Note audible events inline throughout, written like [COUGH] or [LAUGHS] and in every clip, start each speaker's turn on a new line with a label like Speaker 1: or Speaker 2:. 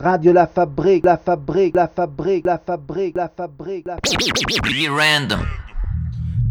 Speaker 1: Radio La Fabrique, La Fabrique, La Fabrique, La Fabrique, La Fabrique, La Fabrique.
Speaker 2: Be random.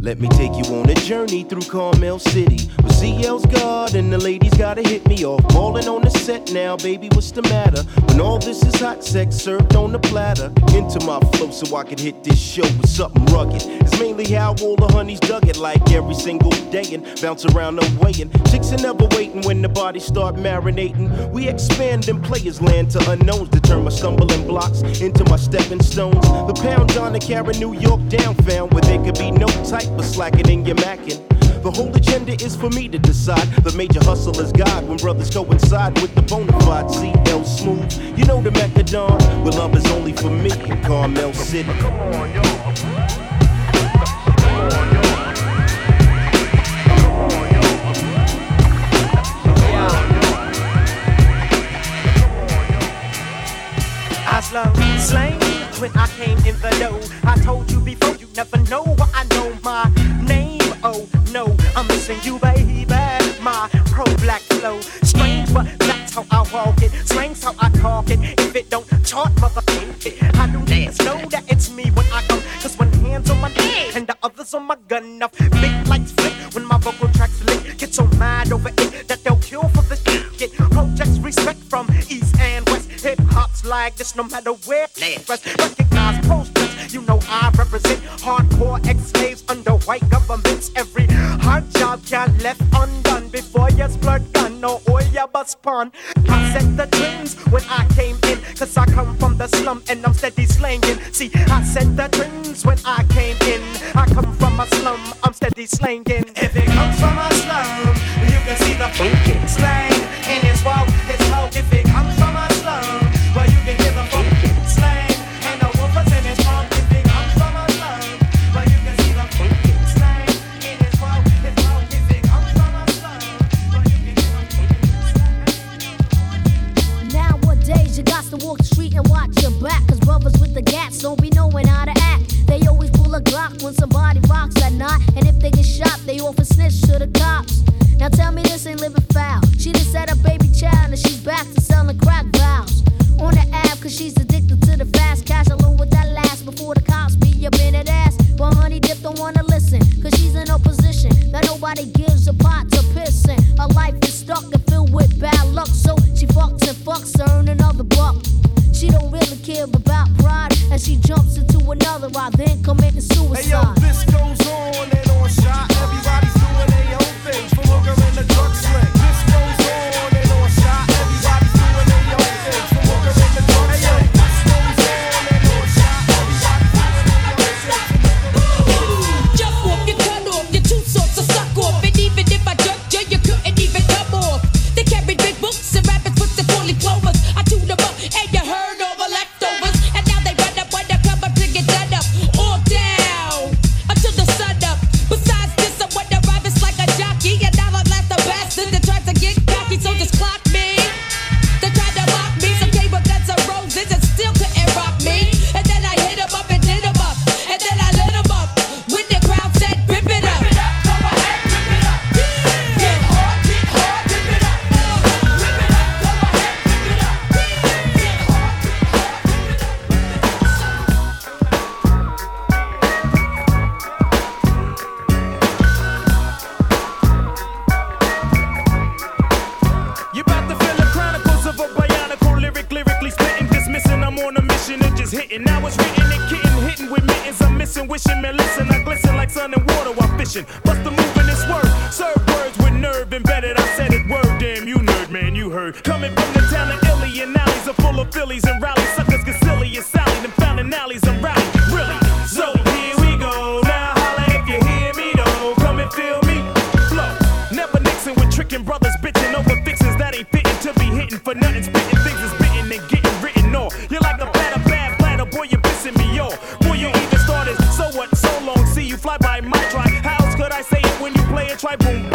Speaker 3: Let me take you on a journey through Carmel City. CL's God and the ladies gotta hit me off. Balling on the set now, baby, what's the matter? When all this is hot sex served on the platter. Into my flow so I can hit this show with something rugged. It's mainly how all the honeys dug it like every single day and bounce around the way. And chicks are never waiting when the bodies start marinating. We expand in players land to unknowns to turn my stumbling blocks into my stepping stones. The pound on to carry New York down found where there could be no type of slacking in your macking. The whole agenda is for me to decide. The major hustle is God when brothers coincide with the bona fide CL Smooth. You know the Macadon, where love is only for me in Carmel City.
Speaker 4: Come on, yo, I slow slang when I came in the door. I told you before, you never know what I know my flow, strange, but that's how I walk it. Strange how I talk it. If it don't chart, motherfucker, it. I do niggas know that it's me when I come. Cause one hand's on my neck and the other's on my gun. Enough big lights flick when my vocal tracks lick. Get so mad over it that they'll kill for this. Get projects respect from east and west. Hip hop's like this no matter where. Rest. Recognize posters, you know I represent hardcore ex-slaves under white governments. Every hard job can't left undone before you splurt I set the trends when I came in, cause I come from the slum and I'm steady slanging. See, I set the trends when I came in. I come from a slum, I'm steady slanging. If it comes from a slum, you can see the funky slang
Speaker 5: they often snitch to the cops. Now tell me this ain't living foul. She just set a baby child and she's back to selling crack vows. On the app, cause she's addicted to the fast cash. Alone with that last before the cops be up in that ass. But honey dip don't wanna listen, cause she's in a position that nobody gives a pot to piss in. Her life is stuck and filled with bad luck, so she fucks and fucks to earn another buck. She don't really care about pride, and she jumps into another ride, then committing suicide.
Speaker 6: Hey yo, this goes on tricking brothers, bitching over fixings that ain't fitting to be hitting for nothing. Spitting things is bitten and getting written off. You're like a platter, bad platter, boy, you're pissing me off. Boy, you even started, so what, so long, see you fly by my try. How else could I say it when you play it? Try boom,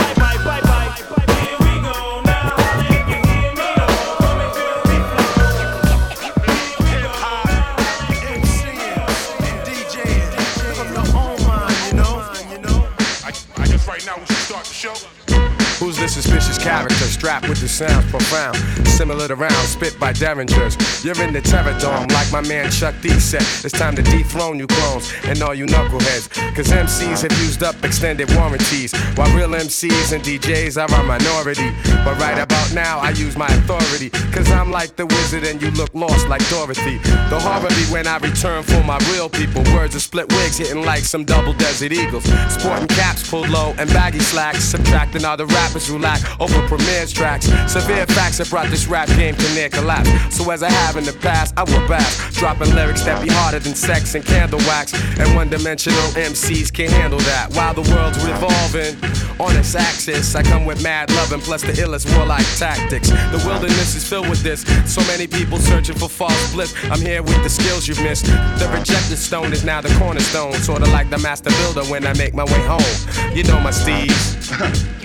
Speaker 6: suspicious character
Speaker 7: strapped with the sounds profound, similar to rounds spit by derringers. You're in the terror dome, like my man Chuck D said. It's time to dethrone you clones and all you knuckleheads. Cause MCs have used up extended warranties, while real MCs and DJs are a minority. But right about now I use my authority, cause I'm like the wizard and you look lost like Dorothy. The horror be when I return for my real people. Words of split wigs hitting like some double desert eagles. Sporting caps pulled low and baggy slacks. Subtracting all the rappers who lack over premieres tracks. Severe facts have brought this rap game to near collapse. So as I have in the past, I will back. Dropping lyrics that be harder than sex and candle wax. And one dimensional MCs can't handle that. While the world's revolving on its axis, I come with mad loving plus the illest warlike tactics. The wilderness is filled with this. So many people searching for false bliss. I'm here with the skills you've missed. The rejected stone is now the cornerstone. Sorta like the master builder when I make my way home. You know my steeds. [LAUGHS]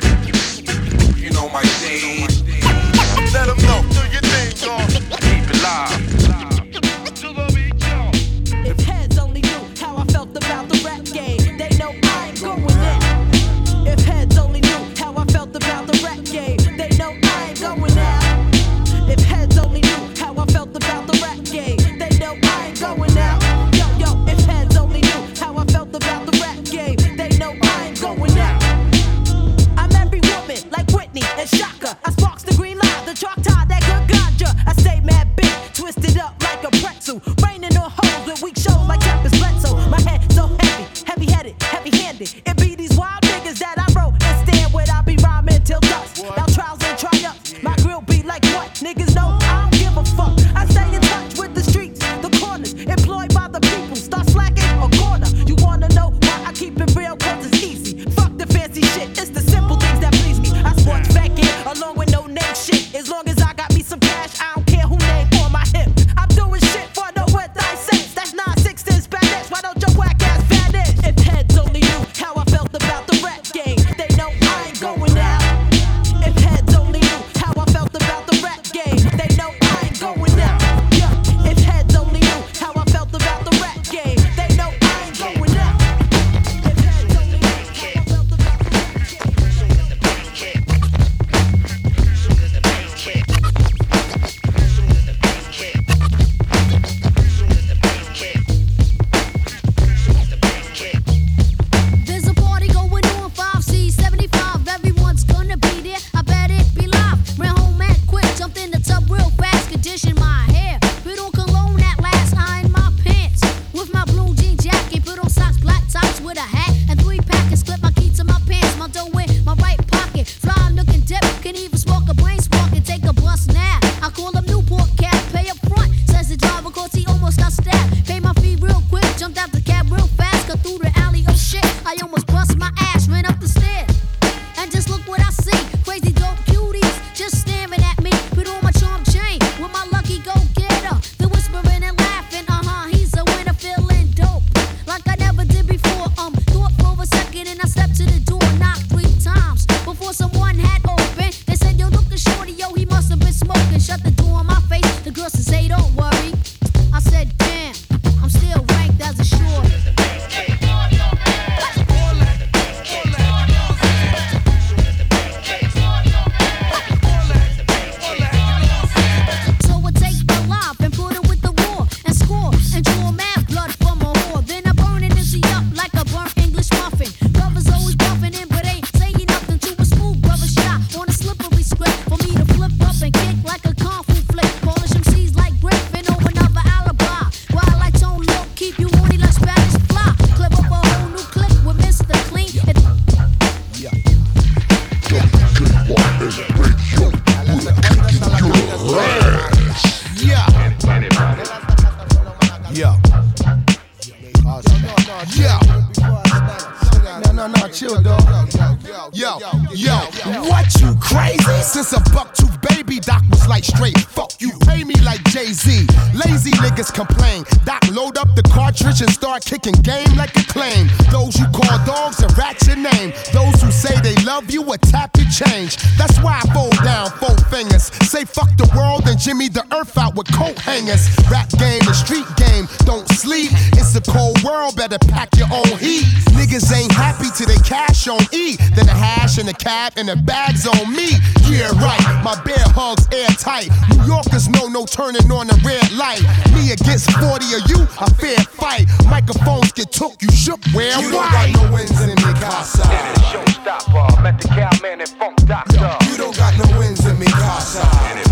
Speaker 8: hash and the cab and the bags on me. Yeah, right, my bear hugs airtight. New Yorkers know no turning on the red light. Me against 40 of you, a fair fight. Microphones get took, you shook, where
Speaker 9: You don't got no wins in me, casa.
Speaker 10: Showstopper, met the cowman and funk doctor.
Speaker 9: You don't got no wins in me, casa.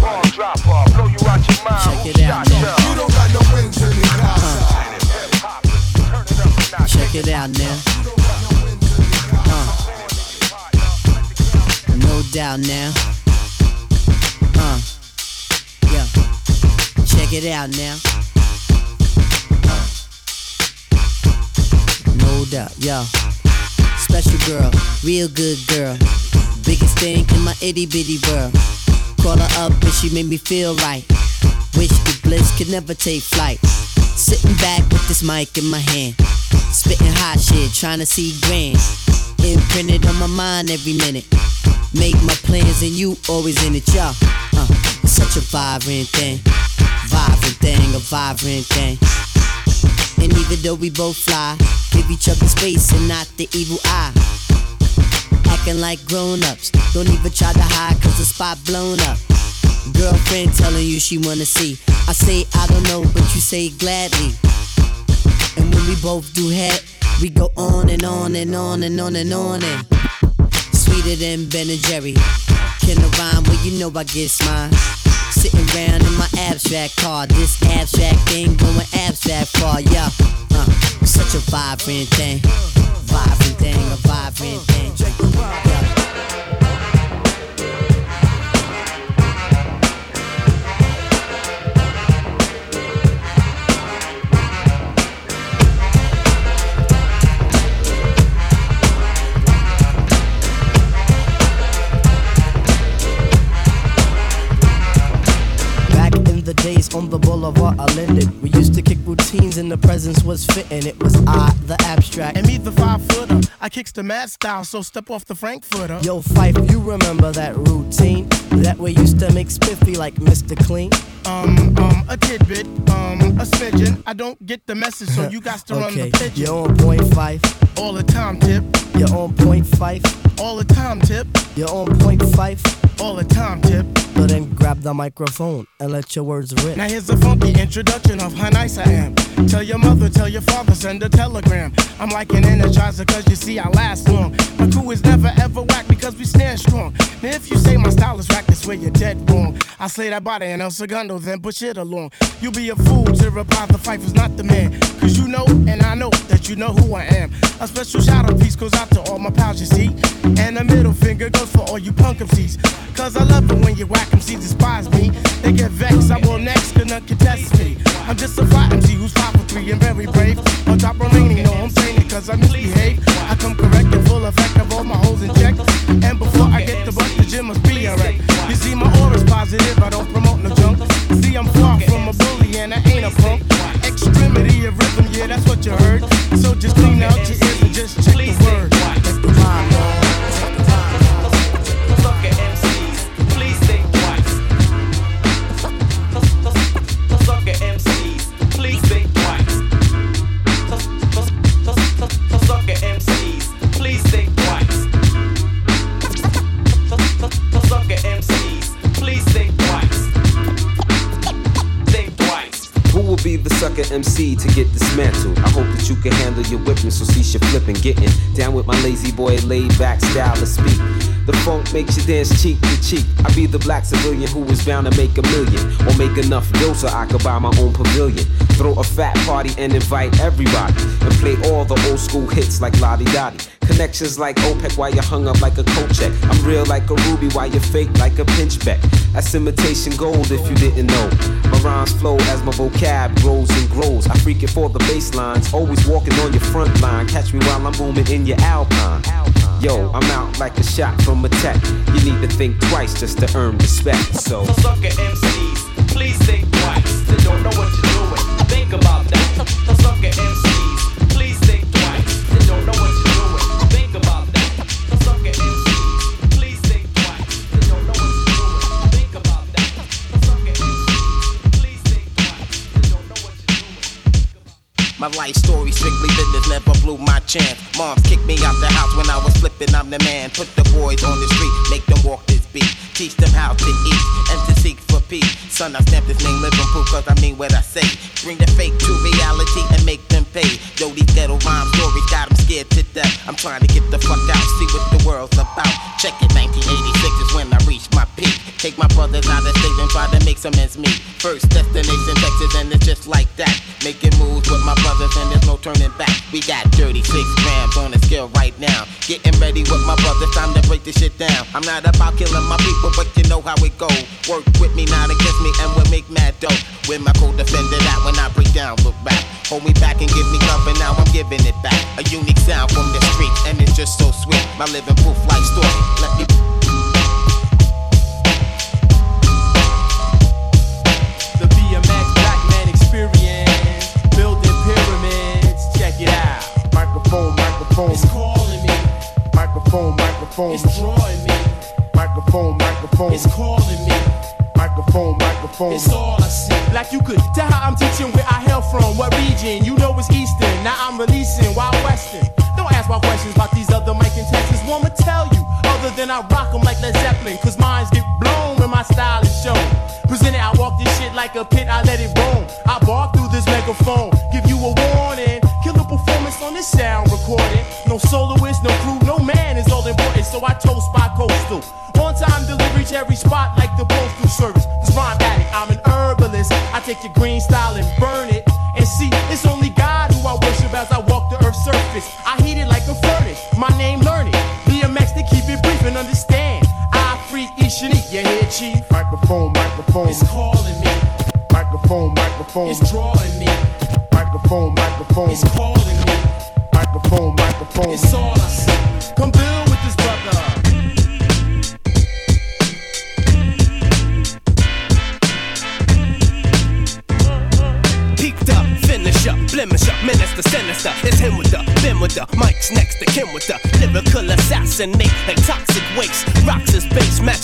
Speaker 10: Ball dropper, blow you out your mind.
Speaker 11: Check it out now.
Speaker 9: You don't got no wins in me, casa.
Speaker 11: Check it out now. Doubt now. Uh. Yeah. Check it out now. Uh. No doubt, yo. Special girl, real good girl. Biggest thing in my itty bitty world. Call her up and she made me feel right. Wish the bliss could never take flight. Sitting back with this mic in my hand. Spitting hot shit, trying to see grand. Imprinted on my mind every minute. Make my plans and you always in it, y'all. Uh, it's such a vibrant thing. Vibrant thing, a vibrant thing. And even though we both fly, give each other space and not the evil eye. Acting like grown ups. Don't even try to hide cause the spot blown up. Girlfriend telling you she wanna see. I say I don't know, but you say gladly. And when we both do head, we go on and on and on and on and on and sweeter than Ben and Jerry. Can I rhyme? Well, you know I get mine. Sitting around in my abstract car, this abstract thing going abstract far, yeah. Uh, such a vibrant thing, vibrant thing, a vibrant thing. Yeah. And the presence was fitting. It was I, the abstract.
Speaker 8: And me, the five footer. I kicks the mad style, so step off the Frankfurter.
Speaker 11: Yo, Phife, you remember that routine? That way used to make spiffy like Mr. Clean.
Speaker 8: Um, um, a tidbit, um, a smidgen. I don't get the message, so [LAUGHS] you got to run
Speaker 11: Okay,
Speaker 8: the pigeon.
Speaker 11: you're on point Phife.
Speaker 8: All the time, tip.
Speaker 11: You're on point five.
Speaker 8: All the time, tip.
Speaker 11: You're on point Phife.
Speaker 8: All the time, tip.
Speaker 11: So then grab the microphone and let your words rip.
Speaker 8: Now here's a funky introduction of how nice I am. Tell your mother, tell your father, send a telegram. I'm like an energizer, cause you see I last long. My crew is never ever whack because we stand strong. Now if you say my style is whack, that's where you're dead wrong. I slay that body and El Segundo, then push it along. You'll be a fool to reply the fight was not the man. Cause you know, and I know that you know who I am. A special shout out piece goes out to all my pals, you see. And a middle finger goes for all you punk MCs. Cause I love it when you whack MCs despise me. They get vexed, I will next, can none contest me. I'm just a fly MC who's five for three and very brave. On top of remaining, no, I'm saying it cause I misbehave. I come correct and full effect of all my holes in check. And before I get the bus, the gym must be alright. You see, my aura's positive, I don't promote no junk. See, I'm far from a bully and I ain't a punk. Extremity of rhythm, yeah, that's what you heard. Your
Speaker 12: flipping. Getting down with my lazy boy, laid back style to speak. The funk makes you dance cheek to cheek. I be the black civilian who is bound to make a million or make enough dough so I could buy my own pavilion. Throw a fat party and invite everybody and play all the old school hits like Lodi Dodi. Connections like OPEC while you're hung up like a coat check. I'm real like a ruby while you're fake like a pinchbeck. That's imitation gold if you didn't know. My rhymes flow as my vocab grows and grows. I freak it for the baselines, always walking on your front line. Catch me while I'm booming in your alpine. Yo, I'm out like a shot from a tech. You need to think twice just to earn respect. So, so
Speaker 10: sucker MCs, please think twice. They don't know what you're doing.
Speaker 6: Think about that. So sucker MCs, please think twice. They don't know what
Speaker 13: My life story strictly business, never blew my chance. Moms kicked me out the house when I was flipping, I'm the man. Put the boys on the street, make them walk this beat. Teach them how to eat and to seek for peace. Son, I stamp this name living proof cause I mean what I say. Bring the fake to reality and make them pay. Yo, these ghetto rhyme stories got them scared to death. I'm trying to get the fuck out, see what the world's about. Check it, 1986 is when I reach my peak. Take my brothers out of state and try to make some ends meet. First destination Texas and it's just like that. Making moves with my brothers and there's no turning back. We got 36 grams on the scale right now. Getting ready with my brothers, time to break this shit down. I'm not about killing my people, but you know how it go. Work with me, not against me, and we'll make mad dough. With my co-defender that when I break down, look back. Hold me back and give me love, and now I'm giving it back. A unique sound from the streets, and it's just so sweet. My living proof life story. Let me
Speaker 8: The BMX Black Man Experience, building pyramids. Check it out.
Speaker 14: Microphone, microphone.
Speaker 8: It's calling me.
Speaker 14: Microphone, microphone.
Speaker 8: It's drawing me.
Speaker 14: Microphone, microphone.
Speaker 8: It's calling me.
Speaker 14: Microphone, microphone.
Speaker 8: It's all I see. Like you could tell how I'm teaching where I hail from, what region. You know it's Eastern. Now I'm releasing Wild Western. Don't ask my questions about these other mic and Texas. Wanna tell you, other than I rock 'em like Led Zeppelin. Cause minds get blown when my style is shown. Presented, I walk this shit like a pit, I let it roam. I bark through this megaphone, give you a warning. Every spot like the postal service. This rhyme addict, I'm an herbalist. I take your green style and burn it. And see, it's only God who I worship as I walk the earth's surface. I heat it like a furnace. My name, learn it. BMX to keep it brief and understand. I freak Ishani, you hear, chief?
Speaker 14: Microphone, microphone.
Speaker 8: It's calling me.
Speaker 14: Microphone, microphone.
Speaker 8: It's drawing me.
Speaker 14: Microphone, microphone.
Speaker 8: It's calling me.
Speaker 14: Microphone, microphone.
Speaker 8: It's all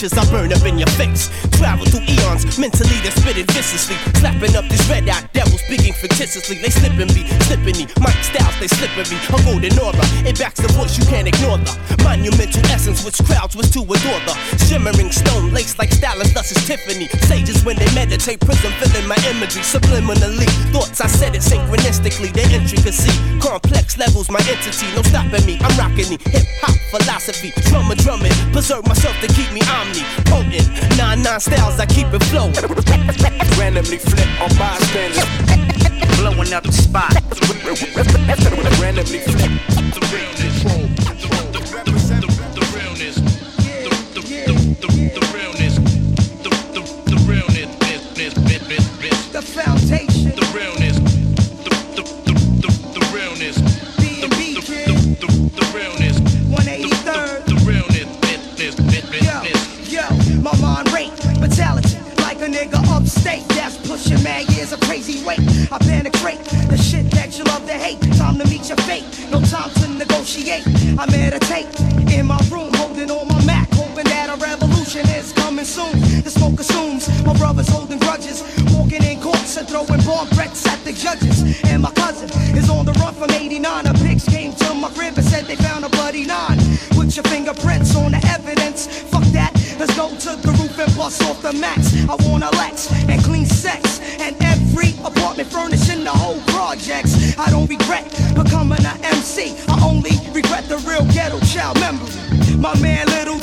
Speaker 15: matches, I burn up in your face. Travel through eons, mentally they're spitting viciously. Slapping up these red eyed devils, speaking fictitiously. They slipping me, slipping me. Mike Styles, they slipping me. A golden aura, it backs the voice, you can't ignore the monumental essence which crowds was to adore the shimmering stone lace like stylist, thus is Tiffany. Sages when they meditate, prism filling my imagery subliminally. Thoughts I said it synchronistically, the intricacy. Complex levels, my entity, no stopping me. I'm rocking the hip hop philosophy. Drummer drumming, preserve myself to keep me potent. Nine styles, I keep it flowing.
Speaker 3: Randomly flip on bystanders. Blowing up the spot. Randomly flip.
Speaker 16: Crazy weight. I penetrate the shit that you love to hate. Time to meet your fate. No time to negotiate. I meditate in my room, holding on my Mac, hoping that a revolution is coming soon. The smoke assumes my brother's holding grudges, walking in courts and throwing bomb threats at the judges. And my cousin is on the run from 89. A pigs came to my crib and said they found a bloody nine with your fingerprints on the evidence. Fuck that. Let's go to the roof and bust off the max. I want a Lex and clean sex projects. I don't regret becoming an MC. I only regret the real ghetto child member. My man Little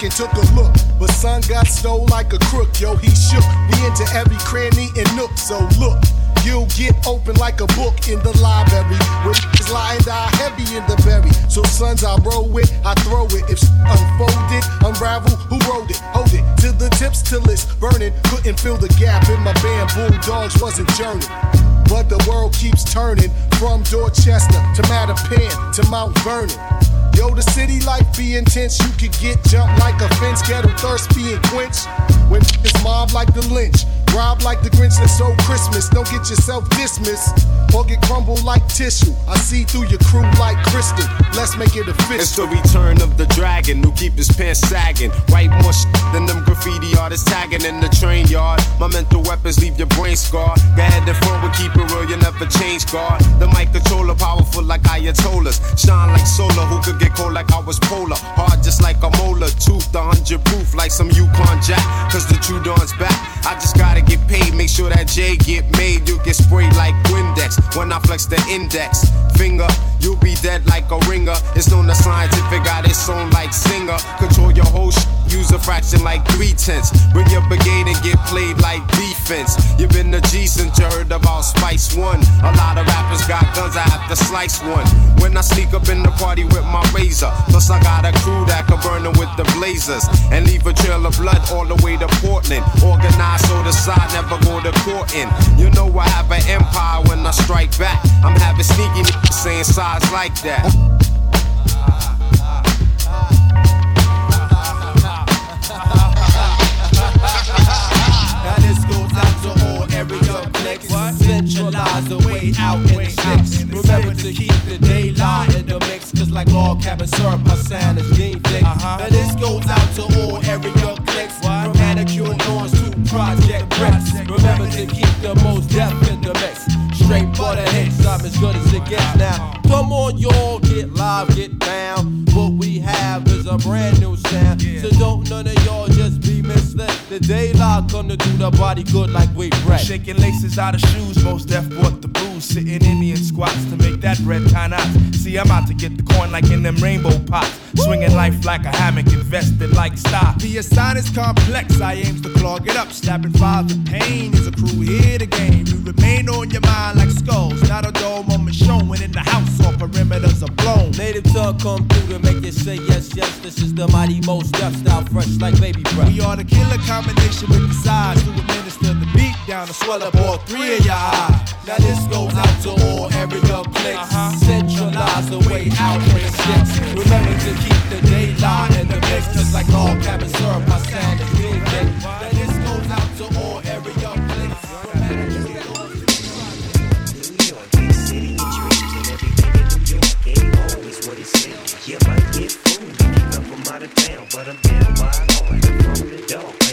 Speaker 14: back and took a look, but son got stole like a crook. Yo, he shook. We into every cranny and nook. So look, you'll get open like a book in the library. When it's lying die heavy in the berry. So sons, I roll it, I throw it. If unfold it, unravel, who wrote it? Hold it to the tips till it's burning. Couldn't fill the gap in my band. Bulldogs wasn't journey. But the world keeps turning from Dorchester to Mattapan to Mount Vernon. Yo, the city life be intense. You could get jumped like a fence, ghetto thirst being quenched.
Speaker 17: When it's mob like the lynch, rob like the Grinch that stole Christmas. Don't get yourself dismissed or get crumbled like tissue. I see through your crew like crystal. Let's make it official.
Speaker 18: It's the return of the dragon who keep his pants sagging. More shit than them graffiti artists tagging in the train yard. My mental weapons leave your brain scarred. Go ahead and front with keep it real, you never change guard. The mic controller powerful like Ayatollahs. Shine like solar, who could get cold like I was polar. Hard just like a molar. Tooth the hundred proof like some Yukon Jack. Cause the true dawn's back. I just gotta get paid. Make sure that J get made. You get sprayed like Windex when I flex the index finger. You'll be dead like a ringer. It's known as scientific, got its own like singer. Control your whole sh- use a fraction like three tenths. Bring your brigade and get played like defense. You've been a G since you heard about Spice One. A lot of rappers got guns, I have to slice one. When I sneak up in the party with my razor, plus I got a crew that can burn them with the blazers and leave a trail of blood all the way to Portland. Organized so the side never go to court in. You know I have an empire when I strike back. I'm having sneaky niggas saying size like that.
Speaker 10: Centralize the way out in the six. Remember to keep the daylight in the mix. Cause like log cabin syrup, my sound is game thick. Uh-huh. Now this goes out to all area clicks. From manicure lawns to project reps. Remember to keep the Mos Def in the mix. Straight for the hits, I'm as good as it gets now. Come on, y'all, get live, get down. What we have is a brand new sound. So don't none of y'all just be misled. The daylight gonna do the body good like we bread.
Speaker 19: Shaking laces out of shoes, Mos Def bought the booze. Sitting Indian squats to make that bread tie knots. See, I'm out to get the coin like in them rainbow pots. Swinging life like a hammock, invested like stock.
Speaker 20: The assign is complex, I aims to clog it up. Slapping files of pain is a crew here to game. You remain on your mind like skulls, not a dull moment showing in the house or perimeters are blown.
Speaker 10: Native tongue come through to make you say yes, yes. This is the mighty Mos Def style, fresh like baby breath.
Speaker 20: We are the killer combination with the size to administer the beat down to swell up all three of your eyes.
Speaker 10: Now this goes out to all area clicks. Uh-huh. Centralize the way out in the six. Remember to keep the daylight in the mix. Just like log cabin syrup, my sound is being thick. Now this goes out to all area clicks.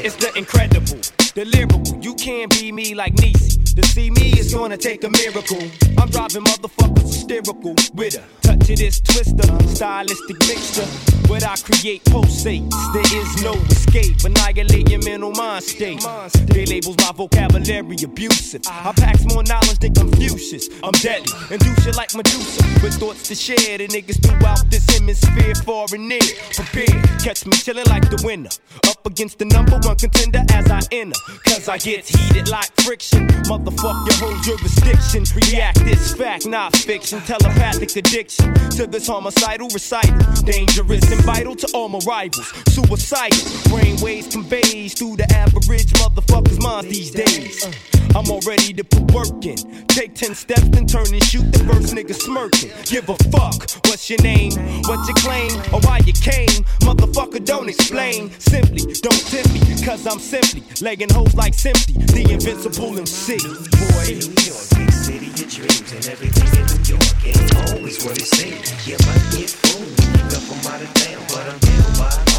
Speaker 21: It's the incredible, the lyrical. You can't be me like Niecy. To see me is gonna take a miracle. I'm driving motherfuckers hysterical with a of this twister, stylistic mixture. What I create pulsates. There is no escape. Annihilate your mental mind state. They labels my vocabulary abusive. I packs more knowledge than Confucius. I'm deadly and do shit like Medusa with thoughts to share. The niggas throughout this hemisphere, far and near. Prepare, catch me chillin' like the winner. Up against the number one contender as I enter. Cause I get heated like friction. Motherfuck your whole jurisdiction. React this fact, not fiction. Telepathic addiction to this homicidal recital. Dangerous and vital to all my rivals. Suicidal. Brainwaves conveys through the average motherfucker's minds these days. Uh, I'm all ready to put work in. Take 10 steps and turn and shoot the first nigga smirking. Give a fuck. What's your name? What you claim? Or why you came? Motherfucker, don't explain. Simply, don't tempt me. Cause I'm simply legging hoes like Simply. The invincible MC. Boy.
Speaker 22: Dreams and everything in New York ain't always what it seems. You might get fooled, you up from out of town, but I'm down by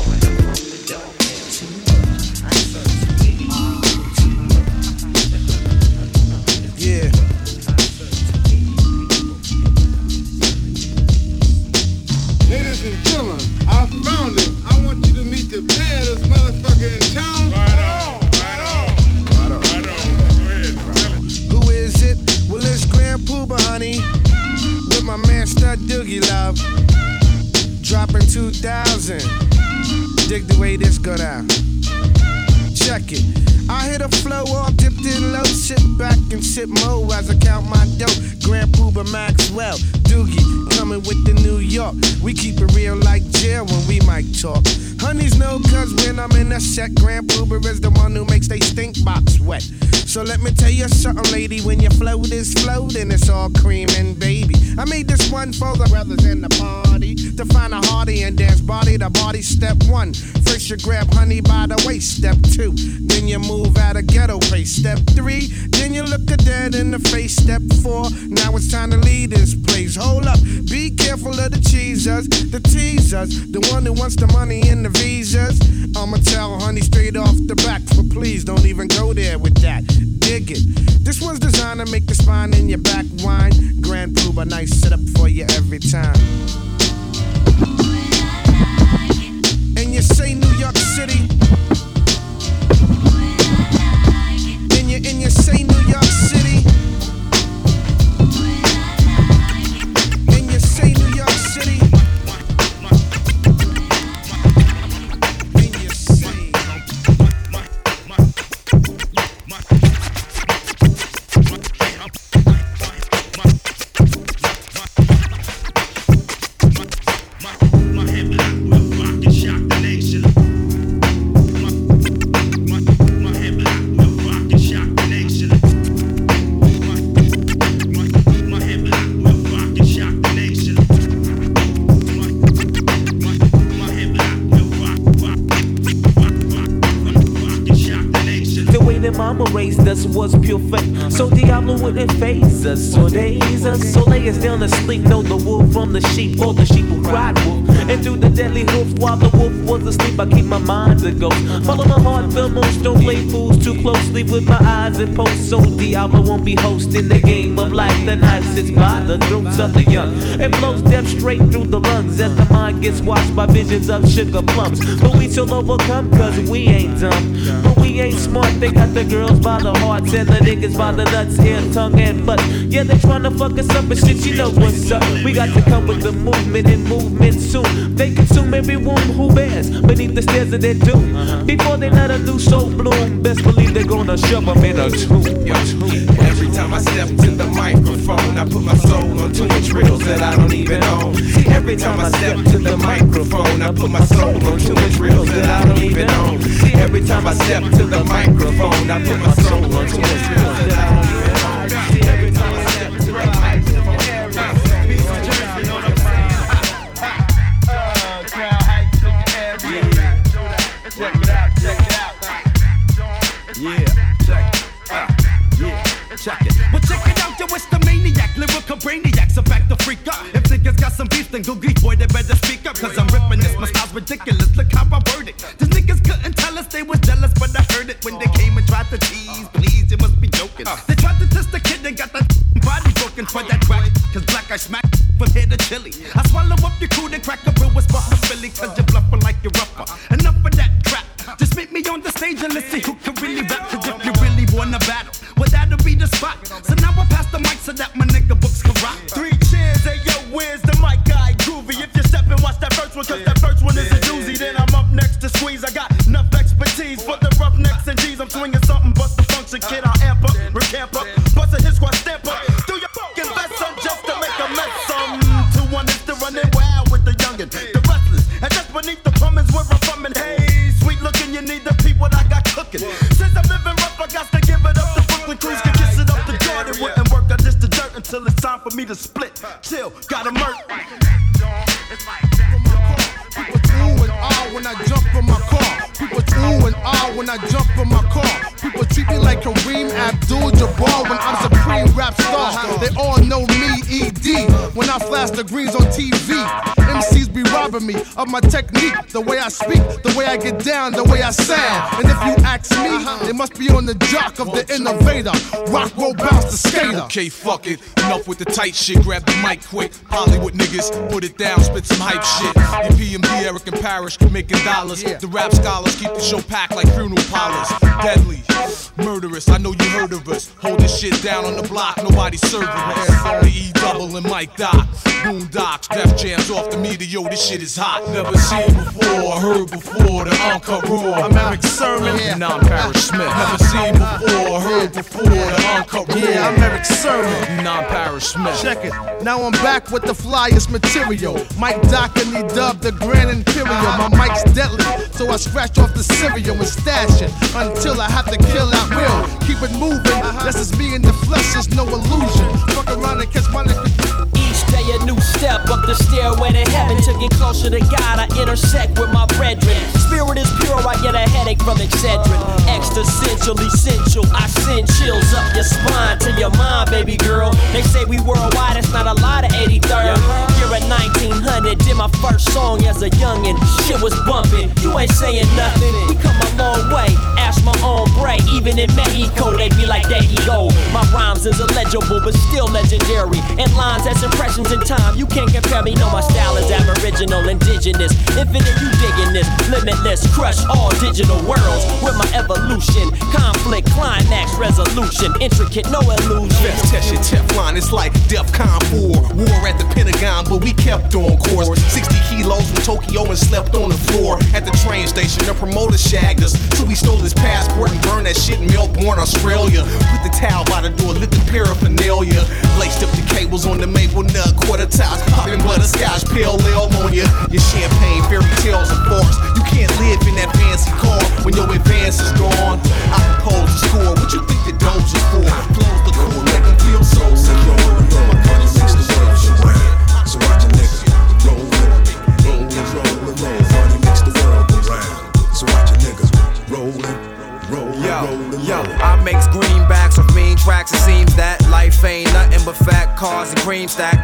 Speaker 8: when your float is floating, it's all cream and baby. I made this one for the brothers in the party to find a hearty and dance body to body. Step one, first you grab honey by the waist. Step two, then you move at a ghetto pace. Step three, then you look a dead in the face. Step four, now it's time to leave this place. Hold up, be careful of the cheesers, the teasers, the one who wants the money and the visas. I'ma tell honey straight off the back, but please don't even go there with that. Dig it. This one's designed to make the spine in your back whine. Grand Puba, a nice setup for you every time. And you say New York City. And you, and you say New York City.
Speaker 23: Closely with my eyes and post. So Diablo won't be hosting the game of life. The knife sits by the throats of the young. It blows death straight through the lungs as the mind gets washed by visions of sugar plums. But we still overcome cause we ain't dumb. But we ain't smart. They got the girls by the hearts and the niggas by the nuts, ear, tongue, and butt. Yeah, they tryna fuck us up, but shit, you know what's up. We got to come with the movement and movement soon. They consume every womb who bears beneath the stairs of their doom. Uh-huh. Before they let a new soul bloom, best believe they're gonna shove them in a tomb.
Speaker 24: Every time I step to the microphone, I put my soul on two reels that I don't even own. Every time I step to the microphone, I put my soul on two reels that I don't even own. Every time I step to the microphone, I put my soul on. See, every time I step to the microphone,
Speaker 25: Check it out, check it out. Yeah, check it. Uh, yeah, check it.
Speaker 3: Well, check it out, yo, it's the maniac, lyrical brainiacs are back to freak up. If niggas got some beef, then go geek, boy, they better speak up. Cause I'm ripping this, my style's ridiculous. Look how I word tried to tease. Please, you must be joking. Uh. They tried to test the kid and got that body broken for that crack. Cause black I smack from here to Chile. I swallow up your crew, and crack a me,
Speaker 8: they must be on the jock of the innovator. Rock,
Speaker 19: Okay, fuck it. Enough with the tight shit. Grab the mic quick. Hollywood niggas, put it down, spit some hype shit. Your PMD, Erick and Parrish, making dollars. The rap scholars keep the show packed like funeral parlors. Deadly, murderous. I know you heard of us. Hold this shit down on the block. Nobody serving us. Only E double and Mike Doc. Boondocks, Def Jams off the. Yo, this shit is hot. Never seen before, heard before. The uncut raw.
Speaker 20: I'm Erick Sermon.
Speaker 19: And I'm Parrish Smith. Never seen before, heard before. The uncut raw.
Speaker 20: Yeah, I'm Erick Sermon.
Speaker 19: And I'm Parrish Smith.
Speaker 20: Check it. Now I'm back with the flyest material. Mike Dockeny dubbed the Grand Imperial. My mic's deadly, so I scratch off the cereal and stash it until I have to kill out will. Keep it moving. This is me in the flesh, there's no illusion. Fuck around and catch my nigga.
Speaker 26: Day a new step up the stairway to heaven. To get closer to God, I intersect with my brethren. Spirit is pure, I get a headache from Excedrin. Existential, essential, I send chills up your spine to your mind, baby girl. They say we worldwide, it's not a lot of 83rd. Here at 1900, did my first song as a youngin'. Shit was bumping, you ain't saying nothing. We come a long way, ask my own bray. Even in Mexico, they be like, there you go. My rhymes is illegible, but still legendary. And lines that's in time, you can't compare me. No, my style is aboriginal, indigenous. Infinite, you digging this. Limitless, crush all digital worlds with my evolution. Conflict, climax, resolution. Intricate, no illusion.
Speaker 27: Best test your Teflon, it's like DEFCON 4. War at the Pentagon, but we kept on course. 60 kilos from Tokyo and slept on the floor. At the train station, the promoter shagged us. So we stole his passport and burned that shit in Melbourne, Australia. Put the towel by the door, lit the paraphernalia. Laced up the cables on the maple nut, quarter tiles, popping butterscotch, pale ale on ya. Your champagne, fairy tales, and farce. You can't live in that fancy car when your advance is gone. I propose to score, what you think the dope's is for? Close the cool, make them feel so secure.
Speaker 28: Money makes the world go round. So watch a nigga rollin', rollin', rollin', roll. Money makes the world go round. So watch a nigga rollin', rollin',
Speaker 18: Yo,
Speaker 28: rollin',
Speaker 18: yo,
Speaker 28: roll.
Speaker 18: I makes greenbacks off mean tracks. It seems that life ain't nothing but fat cars and cream stack.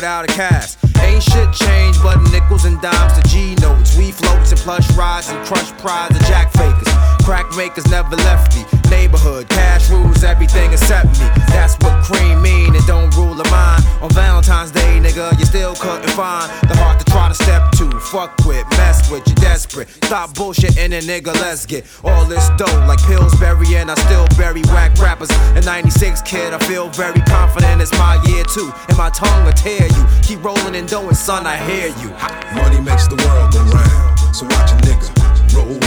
Speaker 18: Without a cast. Ain't shit changed but nickels and dimes to G notes. We floats and plush rides and crush prides of jack fakers. Crack makers never left the neighborhood. Cash rules everything except me. That's what cream mean. It don't rule a mind. On Valentine's Day, nigga, you still couldn't find the heart to try to step to. Fuck with, mess with, you desperate. Stop bullshitting and nigga, let's get all this dough like Pillsbury and I still bury whack rappers. In 96, kid, I feel very confident it's my year too. And my tongue will tear you. Keep rolling and doing, son, I hear you.
Speaker 28: Money makes the world go round. So watch a nigga rollin',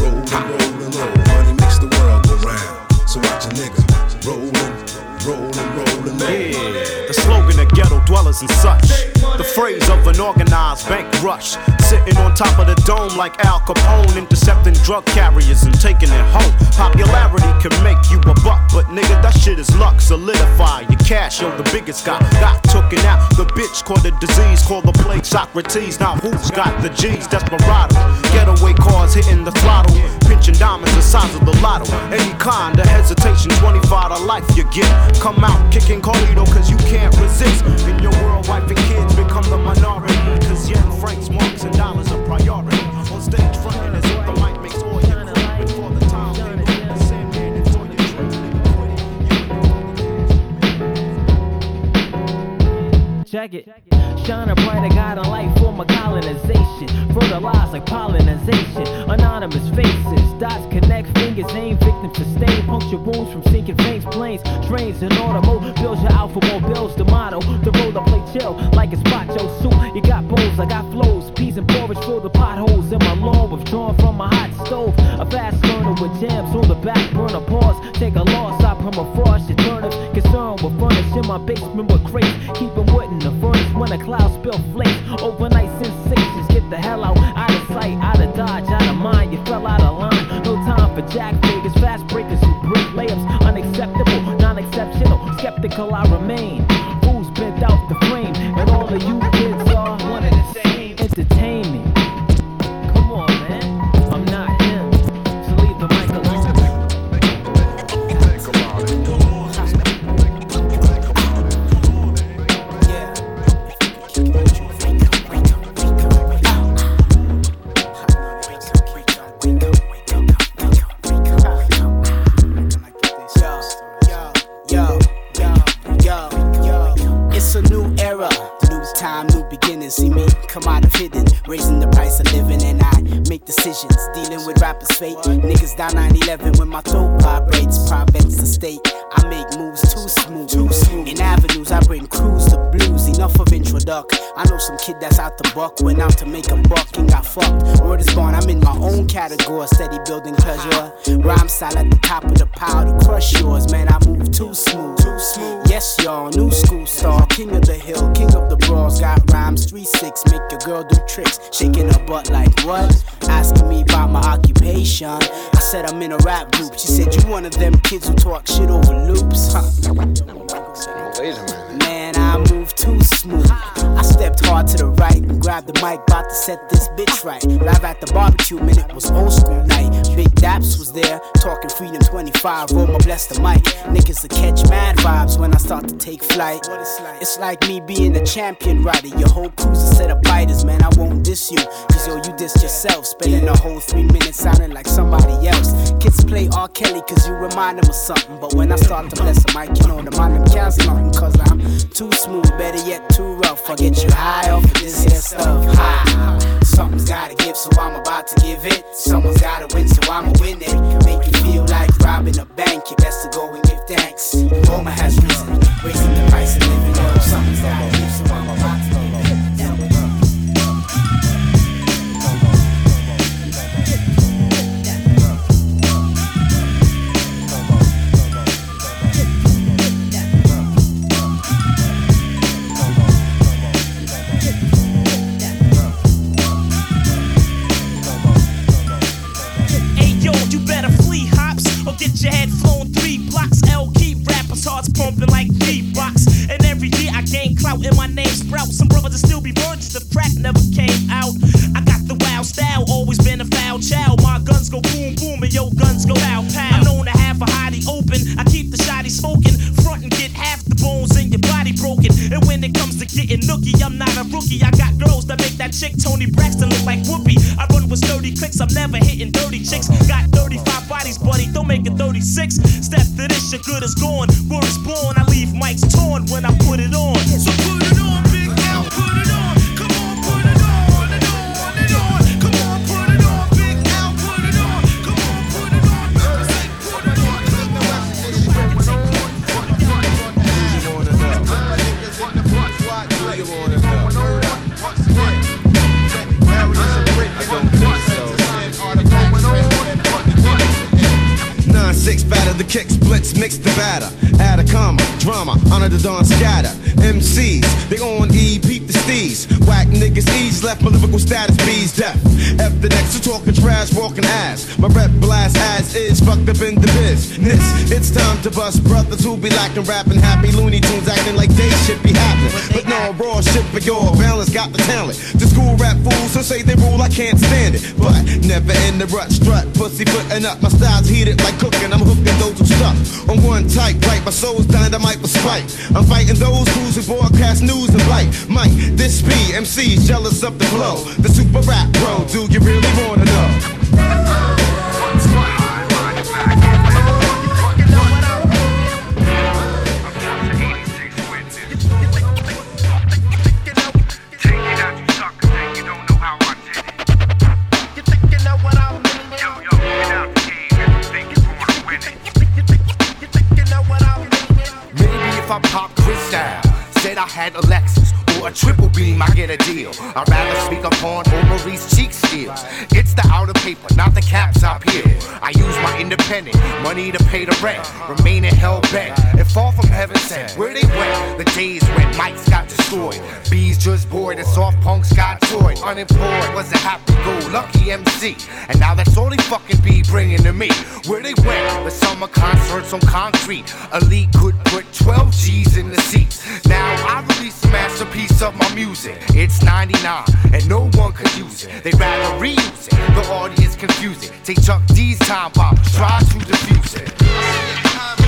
Speaker 28: rollin', rollin', roll. Money makes the world go round. So watch a nigga rollin', rollin', rollin', roll.
Speaker 3: Dwellers and such. The phrase of an organized bank rush. Sitting on top of the dome like Al Capone, intercepting drug carriers and taking it home. Popularity can make you a buck, but nigga, that shit is luck. Solidify your cash, yo, the biggest guy got taken out. The bitch called the disease, called the plague Socrates. Now who's got the G's? Desperado. Getaway cars hitting the throttle, pinching diamonds the size of the lotto. Any kind of hesitation, 25 to life you get. Come out kicking Carlito, cause you can't resist. In your world, wife and kids become the minority. Cause francs, marks, and dollars are priority. On stage as if the mic makes all your the time. for your
Speaker 26: Check it. Shine a brighter guide on light for my colonization. Fertilize like pollination. Anonymous faces. Dots connect fingers. Aim victim sustain. Puncture wounds from sinking veins. Planes, trains, and automobiles. For more bills. The motto. The road I play chill like it's macho soup. You got bowls, I got flows. Peas and porridge fill the potholes in my lawn. Withdrawn from my hot stove. A fast learner with jams on the back burner. Pause. Take a loss. I permafrost your turnip. Concerned with furnish in my basement with crates. Keeping wood in the furnace when a cloud spill flakes. Overnight sensations. Get the hell out. Out of sight. Out of dodge. Out of mind. You fell out of line. No time for jack figures. Fast breakers who break layups. Unacceptable. Non exceptional. Skeptical I remain. Fools bent out the frame. And all of you
Speaker 6: start to. It's like me being a champion rider. Your whole crew's a set of biters, man. I won't diss you, cause yo, you dissed yourself. Spending a whole three minutes sounding like somebody else. Kids play R. Kelly cause you remind them of something. But when I start to bless the mic, you know the mind them counts. Cause I'm too smooth, better yet, too rough. I get you high off of this here stuff. High. Something's gotta give, so I'm about to give it. Someone's gotta win, so I'ma win it.
Speaker 3: Mix the batter. Add comma, drama, honor the dawn scatter. MCs, they on E, peep the steez. Whack niggas ease, left my lyrical status B's deaf. F the next to talking trash, walking ass. My rep blast as is, fucked up in the business. It's time to bust brothers who be lacking rapping happy Looney Tunes acting like they should be happening. But no raw shit for your balance, got the talent. The school rap fools who say they rule, I can't stand it. But never in the rut, strut, pussy putting up. My style's heated like cooking, I'm hooking those who stuck. On one tight, right, my soul's dynamite for spite. I'm fighting those who's who broadcast news and light. Mike, this be MC's jealous of the flow. The super rap bro, do you really wanna know?
Speaker 29: Get a deal. I'd rather speak upon Maurice cheek steals. It's the outer paper, not the independent money to pay the rent, remaining hell bent and fall from heaven sent. Where they went, the days when mics got destroyed, bees just bored and soft punks got toyed. Unemployed was a happy go lucky MC, and now that's all they fucking be bringing to me. Where they went, the summer concerts on concrete. Elite could put 12 G's in the seats. Now I release a masterpiece of my music. It's 99 and no one could use it. They'd rather reuse it. The audience confuse it. Take Chuck D's time bomb, try to defuse it.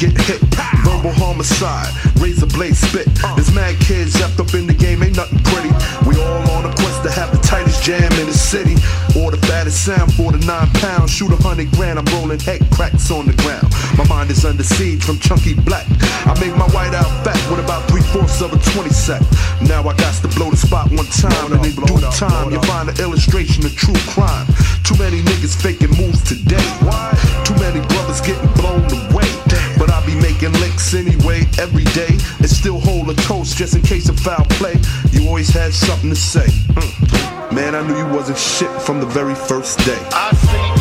Speaker 28: Get hit. Verbal homicide, razor blade spit. There's mad kids left up in the game, ain't nothing pretty. We all on a quest to have the tightest jam in the city. Or the fattest sound for the nine pounds. Shoot a hundred grand, I'm rolling head cracks on the ground. My mind is under siege from chunky black. I make my white out fat with about three fourths of a 20 set. Now I got to blow the spot one time, and in due time, you find an illustration of true crime. Too many niggas faking moves today. Every day, and still hold a toast just in case of foul play. You always had something to say. Mm. Man, I knew you wasn't shit from the very first day.
Speaker 22: I see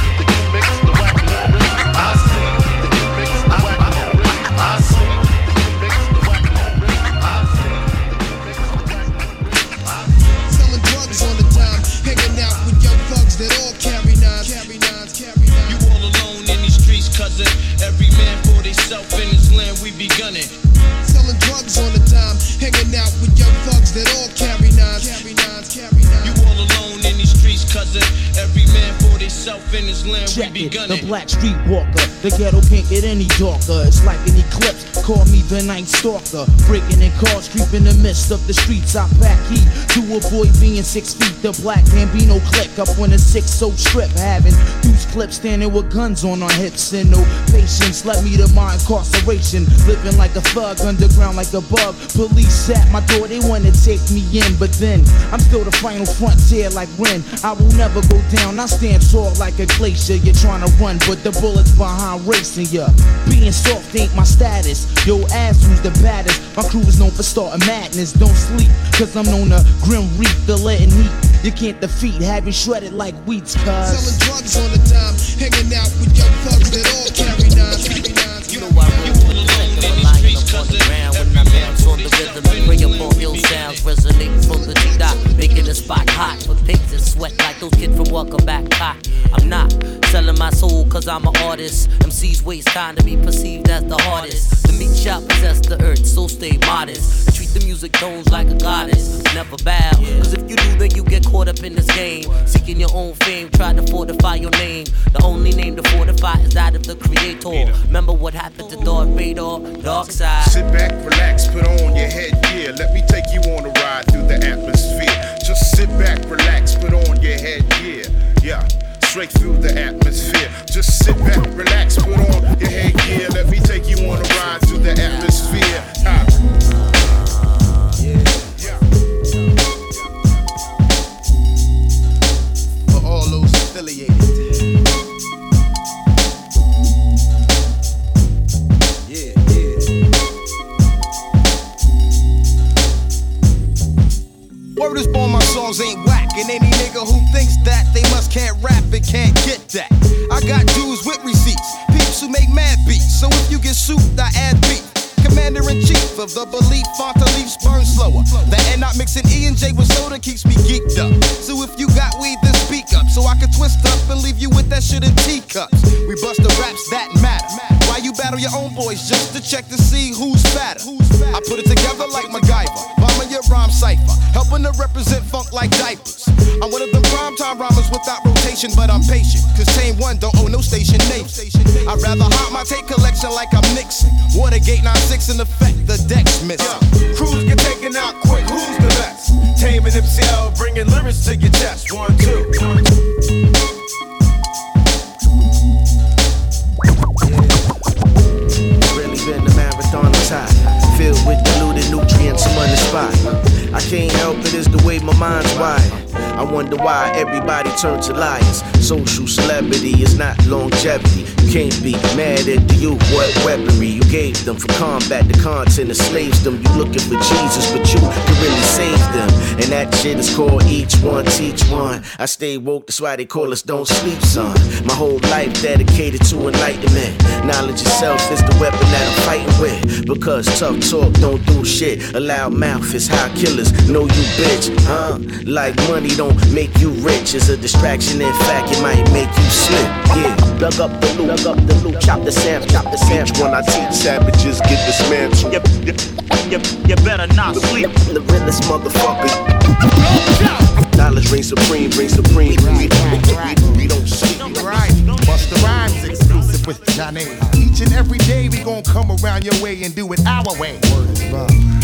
Speaker 30: black streetwalker. The ghetto can't get any darker. It's like an eclipse. Call me the night stalker. Breaking in cars, creep in the midst of the streets. I pack heat to avoid being six feet. The black Bambino click up on a six so strip. Having deuce clips standing with guns on our hips. And no patience led me to my incarceration. Living like a thug, underground like a bug. Police at my door, they wanna take me in. But then I'm still the final frontier like Ren. I will never go down. I stand tall like a glacier. You're trying to run, but the bullets behind racing ya. Being soft ain't my status. Yo, ass who's the baddest? My crew is known for starting madness. Don't sleep, cause I'm known to grim reap the letting heat. You can't defeat, have you shredded like wheats, cuz.
Speaker 31: Selling drugs on the time, hanging out with young thugs that all carry nines. Carry nines.
Speaker 32: You know I roll with the click of a lion up on the ground when I bounce on the rhythm. Bring up all ill sounds resonating from the G-Dot, making the spot hot for pigs and sweat like those kids from Welcome Back Cot. I'm not selling my soul cause I'm an artist. MCs waste time to be perceived as the hardest. The meat shop possess the earth, so stay modest. Treat the music tones like a goddess. Never bow, cause if you do, then you get caught up in this game. Seeking your own fame, try to fortify your name. The only name to fortify is that of the creator. Remember what happened to Darth Vader? Dark side.
Speaker 22: Sit back, relax, put on your headgear. Let me take you on a ride through the atmosphere. Just sit back, relax, put on your headgear. Yeah, straight through the atmosphere. Just sit back, relax, put on your headgear. Let me take you on a ride through the atmosphere. Ah.
Speaker 3: For all those affiliated. Yeah, yeah. Word is born, my songs ain't whack. And any nigga who thinks that they must can't rap and can't get that. I got dudes with receipts, peeps who make mad beats. So if you get souped, I add beat. Commander in chief of the belief, fronto leaves burn slower. The end not mixing E and J with soda keeps me geeked up. So if you got weed, then speak up. So I can twist up and leave you with that shit in teacups. We bust the raps that matter. Why you battle your own boys just to check to see who's fatter? I put it together like MacGyver. Mama, your rhyme cipher. Helping to represent funk like diapers. I'm one of them prime time rhymers without rotation, but I'm patient. Cause Tame One don't own no station name. I'd rather haunt my tape collection like I'm Nixon. Watergate 96 in effect, the deck's missing.
Speaker 29: Crews get taken out quick, who's the best? Tame and MCL bringing lyrics to your chest. One, two.
Speaker 13: Really been a marathon attack. Filled with diluted nutrients, I'm on the spot. I can't help it, it's the way my mind's wired. I wonder why everybody turns to liars. Social celebrity is not longevity. You can't be mad at the youth, what weaponry you gave them for combat. The content enslaves them. You looking for Jesus, but you can really save them. And that shit is called each one, teach one. I stay woke, that's why they call us don't sleep, son. My whole life dedicated to enlightenment. Knowledge itself is the weapon that I'm fighting with. Because tough talk don't do shit. A loud mouth is how killers know you bitch, huh? Like money don't make you rich. It's a distraction, in fact, it might make you slip. Yeah, plug up the loop, plug up the loop, chop the sam, chop the sam.
Speaker 33: Each one I teach savages get dismantled.
Speaker 13: You, you, you, you better not sleep. The realest motherfucker. Knowledge reigns supreme, reigns supreme. We, we, we, we don't sleep.
Speaker 29: Right. Busta Rhymes exclusive with Johnny. Each and every day we gon' come around your way and do it our way. Word is wrong.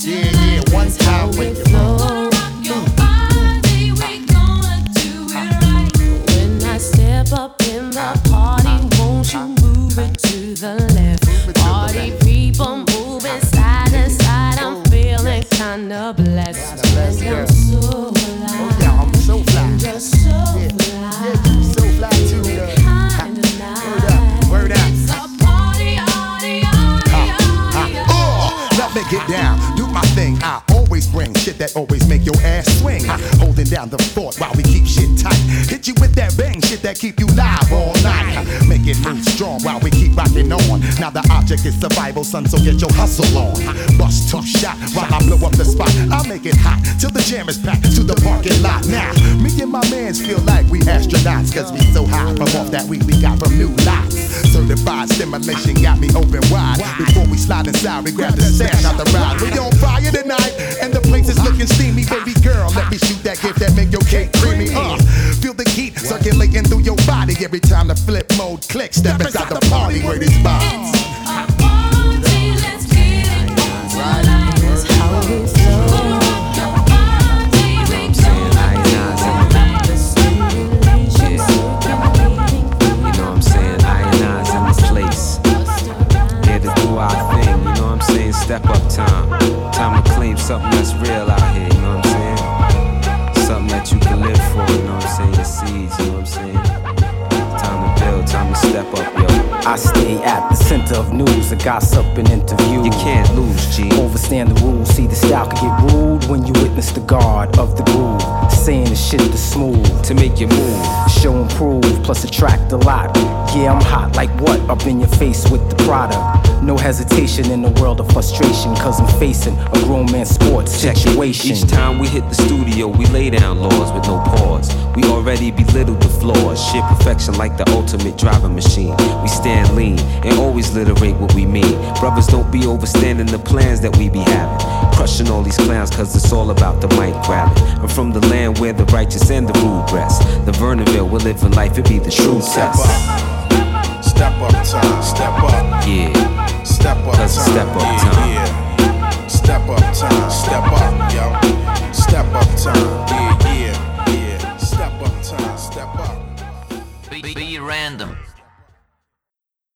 Speaker 29: Yeah, yeah, one time with you. That always make your ass swing. Holding down the fort while we keep shit tight. Hit you with that bang shit that keep you live all it move strong while we keep rocking on. Now the object is survival, son, so get your hustle on. Bust tough shot while I blow up the spot. I'll make it hot till the jam is packed to the parking lot. Now, me and my mans feel like we astronauts, cause we so high from off that weed we got from new lots. Certified stimulation got me open wide. Before we slide inside, we grab the stash out the ride. We on fire tonight, and the place is looking steamy. Baby girl, let me shoot that gift that make your cake creamy. Uh, feel the circulating through your body every time the Flipmode clicks. Step inside the party where this vibes.
Speaker 34: Plus attract a lot. Yeah, I'm hot like what? Up in your face with the product. No hesitation in the world of frustration, cause I'm facing a grown man sports situation.
Speaker 12: Each time we hit the studio, we lay down laws with no pause. We already belittle the flaws. Shit perfection like the ultimate driving machine. We stand lean and always literate what we mean. Brothers don't be overstanding the plans that we be having. Crushing all these clowns cause it's all about the mic grabbing. I'm from the land where the righteous and the rude rest. The Vernonville, we're living life, it be the true
Speaker 29: Step
Speaker 12: test.
Speaker 29: up. Step up time. Step up.
Speaker 12: Yeah.
Speaker 29: Step up
Speaker 12: Cause
Speaker 29: time.
Speaker 12: step up
Speaker 29: yeah,
Speaker 12: time.
Speaker 29: Yeah. Step up time. Step up, yo. Step up time. Yeah, yeah, yeah. Step up time. Step up.
Speaker 35: Be, be random.